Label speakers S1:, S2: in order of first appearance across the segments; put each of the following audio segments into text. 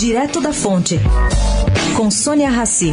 S1: Direto da Fonte, com Sônia Rassi.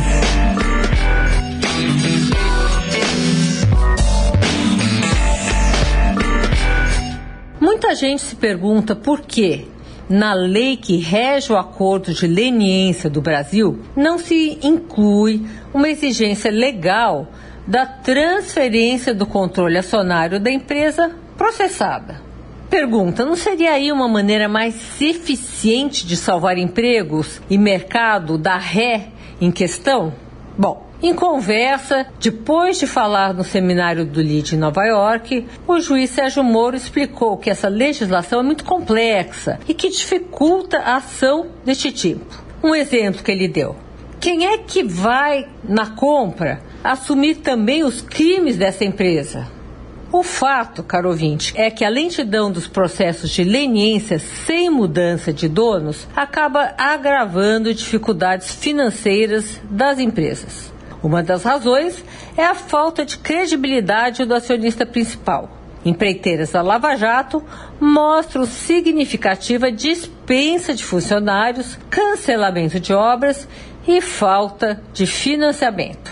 S2: Muita gente se pergunta por que, na lei que rege o acordo de leniência do Brasil, não se inclui uma exigência legal da transferência do controle acionário da empresa processada. Pergunta: não seria aí uma maneira mais eficiente de salvar empregos e mercado da ré em questão? Bom, em conversa, depois de falar no seminário do LID em Nova York, o juiz Sérgio Moro explicou que essa legislação é muito complexa e que dificulta a ação deste tipo. Um exemplo que ele deu: quem é que vai, na compra, assumir também os crimes dessa empresa? O fato, caro ouvinte, é que a lentidão dos processos de leniência sem mudança de donos acaba agravando dificuldades financeiras das empresas. Uma das razões é a falta de credibilidade do acionista principal. Empreiteiras da Lava Jato mostram significativa dispensa de funcionários, cancelamento de obras e falta de financiamento.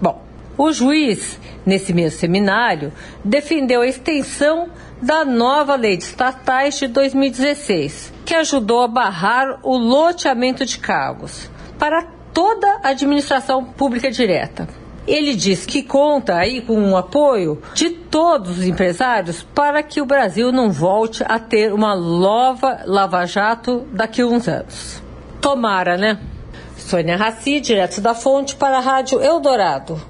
S2: Bom, o juiz, nesse mesmo seminário, defendeu a extensão da nova lei de estatais de 2016, que ajudou a barrar o loteamento de cargos para toda a administração pública direta. Ele diz que conta aí com o apoio de todos os empresários para que o Brasil não volte a ter uma nova lava-jato daqui a uns anos. Tomara, né? Sônia Raci, direto da fonte para a Rádio Eldorado.